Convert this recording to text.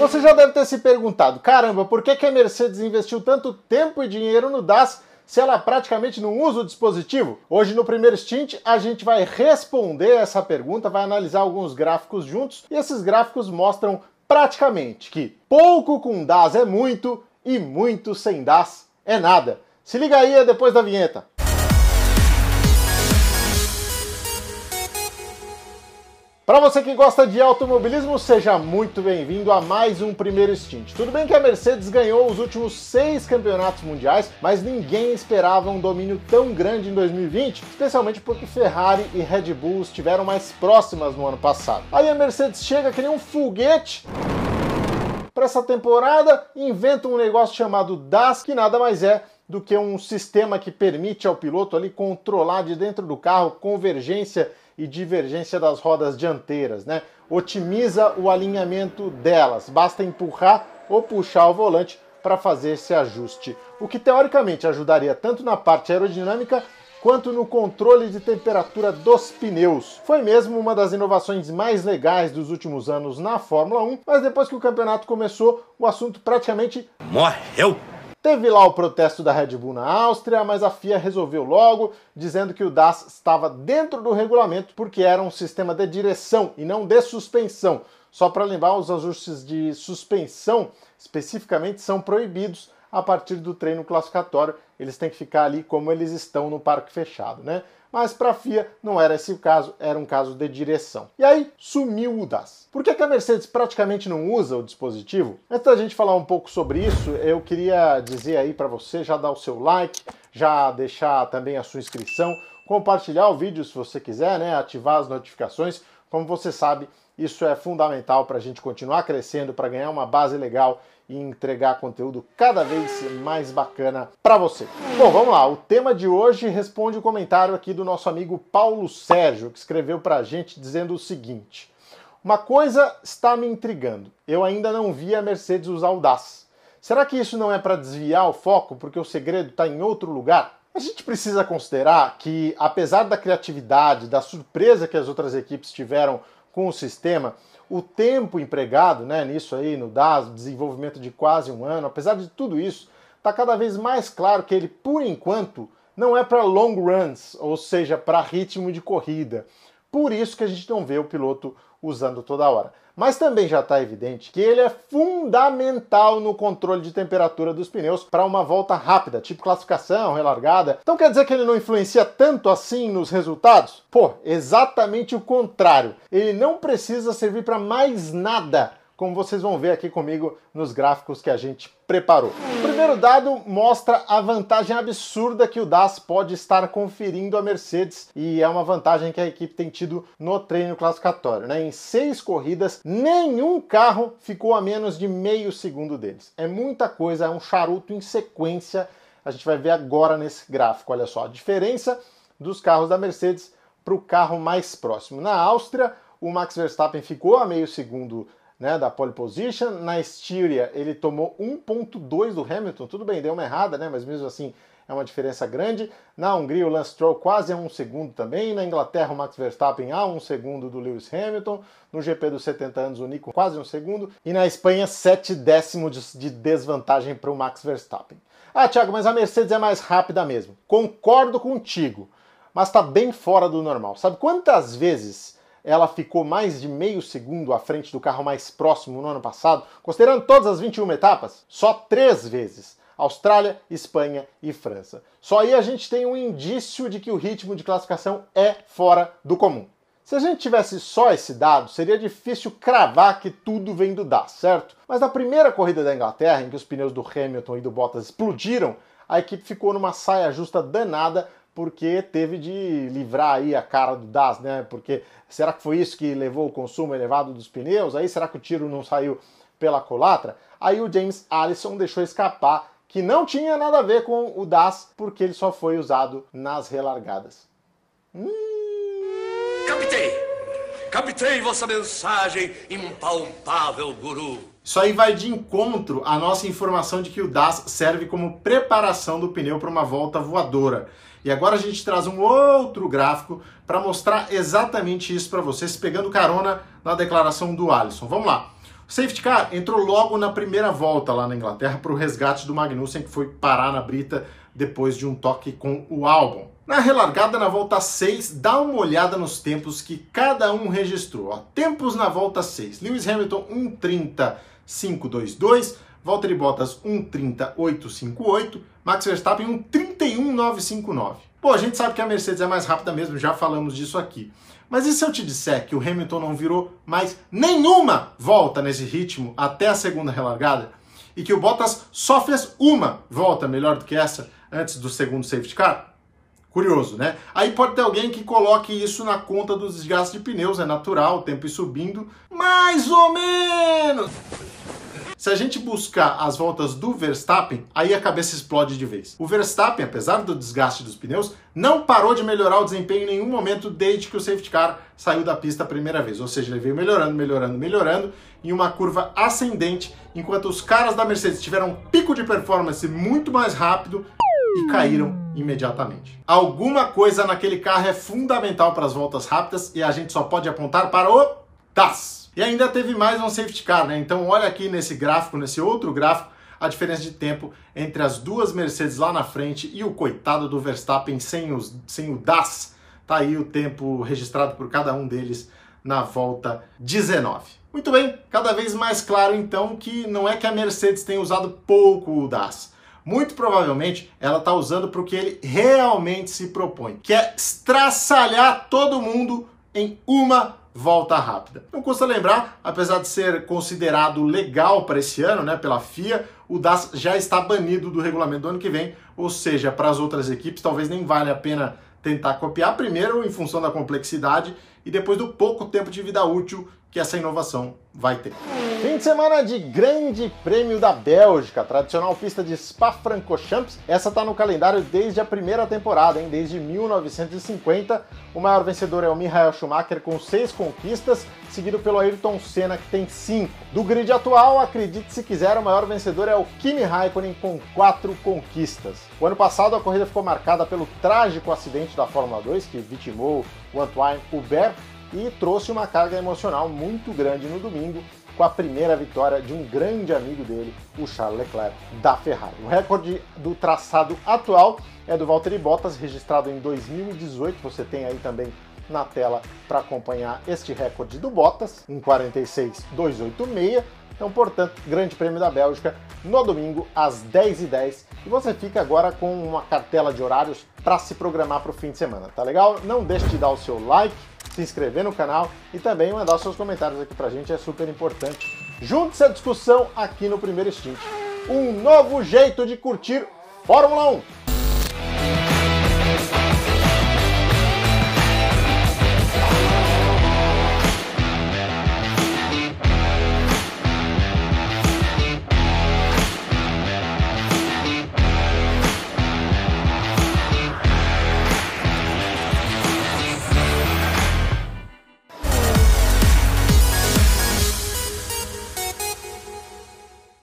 Você já deve ter se perguntado, caramba, por que, que a Mercedes investiu tanto tempo e dinheiro no DAS se ela praticamente não usa o dispositivo? Hoje no primeiro stint a gente vai responder essa pergunta, vai analisar alguns gráficos juntos e esses gráficos mostram praticamente que pouco com DAS é muito e muito sem DAS é nada. Se liga aí é depois da vinheta. Para você que gosta de automobilismo, seja muito bem-vindo a mais um primeiro stint. Tudo bem que a Mercedes ganhou os últimos seis campeonatos mundiais, mas ninguém esperava um domínio tão grande em 2020, especialmente porque Ferrari e Red Bull estiveram mais próximas no ano passado. Aí a Mercedes chega que nem um foguete para essa temporada inventa um negócio chamado DAS, que nada mais é do que um sistema que permite ao piloto ali controlar de dentro do carro convergência e divergência das rodas dianteiras, né? Otimiza o alinhamento delas, basta empurrar ou puxar o volante para fazer esse ajuste, o que teoricamente ajudaria tanto na parte aerodinâmica quanto no controle de temperatura dos pneus. Foi mesmo uma das inovações mais legais dos últimos anos na Fórmula 1, mas depois que o campeonato começou, o assunto praticamente morreu. Teve lá o protesto da Red Bull na Áustria, mas a FIA resolveu logo, dizendo que o DAS estava dentro do regulamento porque era um sistema de direção e não de suspensão. Só para lembrar, os ajustes de suspensão especificamente são proibidos a partir do treino classificatório. Eles têm que ficar ali como eles estão no parque fechado, né? mas para a FIA não era esse o caso, era um caso de direção. E aí sumiu o DAS. Por que, que a Mercedes praticamente não usa o dispositivo? Antes da gente falar um pouco sobre isso, eu queria dizer aí para você já dar o seu like, já deixar também a sua inscrição, compartilhar o vídeo se você quiser, né? Ativar as notificações. Como você sabe, isso é fundamental para a gente continuar crescendo, para ganhar uma base legal e entregar conteúdo cada vez mais bacana para você. Bom, vamos lá. O tema de hoje responde o comentário aqui do nosso amigo Paulo Sérgio, que escreveu para a gente dizendo o seguinte: Uma coisa está me intrigando. Eu ainda não vi a Mercedes usar o DAS. Será que isso não é para desviar o foco porque o segredo está em outro lugar? A gente precisa considerar que, apesar da criatividade, da surpresa que as outras equipes tiveram com o sistema, o tempo empregado né, nisso aí, no DAS, desenvolvimento de quase um ano, apesar de tudo isso, está cada vez mais claro que ele, por enquanto, não é para long runs, ou seja, para ritmo de corrida. Por isso que a gente não vê o piloto usando toda hora. Mas também já está evidente que ele é fundamental no controle de temperatura dos pneus para uma volta rápida, tipo classificação, relargada. Então quer dizer que ele não influencia tanto assim nos resultados? Pô, exatamente o contrário. Ele não precisa servir para mais nada como vocês vão ver aqui comigo nos gráficos que a gente preparou. O primeiro dado mostra a vantagem absurda que o DAS pode estar conferindo à Mercedes e é uma vantagem que a equipe tem tido no treino classificatório. Né? Em seis corridas, nenhum carro ficou a menos de meio segundo deles. É muita coisa, é um charuto em sequência. A gente vai ver agora nesse gráfico. Olha só a diferença dos carros da Mercedes para o carro mais próximo. Na Áustria, o Max Verstappen ficou a meio segundo né, da pole position. Na Estíria, ele tomou 1.2 do Hamilton. Tudo bem, deu uma errada, né, mas mesmo assim é uma diferença grande. Na Hungria, o Lance Stroll quase a um segundo também. Na Inglaterra, o Max Verstappen a um segundo do Lewis Hamilton. No GP dos 70 anos, o Nico quase um segundo. E na Espanha, sete décimos de desvantagem para o Max Verstappen. Ah, Thiago, mas a Mercedes é mais rápida mesmo. Concordo contigo, mas está bem fora do normal. Sabe quantas vezes ela ficou mais de meio segundo à frente do carro mais próximo no ano passado, considerando todas as 21 etapas, só três vezes. Austrália, Espanha e França. Só aí a gente tem um indício de que o ritmo de classificação é fora do comum. Se a gente tivesse só esse dado, seria difícil cravar que tudo vem do DAS, certo? Mas na primeira corrida da Inglaterra, em que os pneus do Hamilton e do Bottas explodiram, a equipe ficou numa saia justa danada porque teve de livrar aí a cara do DAS, né? Porque será que foi isso que levou o consumo elevado dos pneus? Aí será que o tiro não saiu pela colatra? Aí o James Allison deixou escapar que não tinha nada a ver com o DAS, porque ele só foi usado nas relargadas. Hum... Captei! Captei vossa mensagem, impalpável guru! Isso aí vai de encontro à nossa informação de que o DAS serve como preparação do pneu para uma volta voadora. E agora a gente traz um outro gráfico para mostrar exatamente isso para vocês, pegando carona na declaração do Alisson. Vamos lá. O safety car entrou logo na primeira volta lá na Inglaterra para o resgate do Magnussen, que foi parar na brita depois de um toque com o Albon. Na relargada, na volta 6, dá uma olhada nos tempos que cada um registrou. Ó, tempos na volta 6. Lewis Hamilton 1.30.522, Valtteri Bottas 1.30.858, Max Verstappen 1.31.959. Pô, a gente sabe que a Mercedes é mais rápida mesmo, já falamos disso aqui. Mas e se eu te disser que o Hamilton não virou mais nenhuma volta nesse ritmo até a segunda relargada? E que o Bottas só fez uma volta melhor do que essa antes do segundo safety car? Curioso, né? Aí pode ter alguém que coloque isso na conta dos desgastes de pneus, é natural, o tempo ir subindo, mais ou menos. Se a gente buscar as voltas do Verstappen, aí a cabeça explode de vez. O Verstappen, apesar do desgaste dos pneus, não parou de melhorar o desempenho em nenhum momento desde que o safety car saiu da pista a primeira vez. Ou seja, ele veio melhorando, melhorando, melhorando em uma curva ascendente, enquanto os caras da Mercedes tiveram um pico de performance muito mais rápido e caíram imediatamente. Alguma coisa naquele carro é fundamental para as voltas rápidas e a gente só pode apontar para o DAS. E ainda teve mais um safety car, né? Então olha aqui nesse gráfico, nesse outro gráfico, a diferença de tempo entre as duas Mercedes lá na frente e o coitado do Verstappen sem, os, sem o DAS. Tá aí o tempo registrado por cada um deles na volta 19. Muito bem, cada vez mais claro então que não é que a Mercedes tenha usado pouco o DAS muito provavelmente ela está usando para o que ele realmente se propõe, que é estraçalhar todo mundo em uma volta rápida. Não custa lembrar, apesar de ser considerado legal para esse ano, né, pela FIA, o DAS já está banido do regulamento do ano que vem, ou seja, para as outras equipes talvez nem vale a pena tentar copiar primeiro em função da complexidade e depois do pouco tempo de vida útil que essa inovação vai ter. Fim de semana de Grande Prêmio da Bélgica, tradicional pista de Spa-Francorchamps. Essa está no calendário desde a primeira temporada, hein? desde 1950. O maior vencedor é o Michael Schumacher com seis conquistas, seguido pelo Ayrton Senna que tem cinco. Do grid atual, acredite se quiser, o maior vencedor é o Kimi Raikkonen com quatro conquistas. O ano passado a corrida ficou marcada pelo trágico acidente da Fórmula 2 que vitimou o Antoine Hubert e trouxe uma carga emocional muito grande no domingo com a primeira vitória de um grande amigo dele, o Charles Leclerc, da Ferrari. O recorde do traçado atual é do Valtteri Bottas, registrado em 2018. Você tem aí também na tela para acompanhar este recorde do Bottas, 1,46,286. Então, portanto, Grande Prêmio da Bélgica no domingo às 10h10. E você fica agora com uma cartela de horários para se programar para o fim de semana, tá legal? Não deixe de dar o seu like, se inscrever no canal e também mandar seus comentários aqui pra gente, é super importante. Junte-se à discussão aqui no Primeiro Instinto. Um novo jeito de curtir Fórmula 1.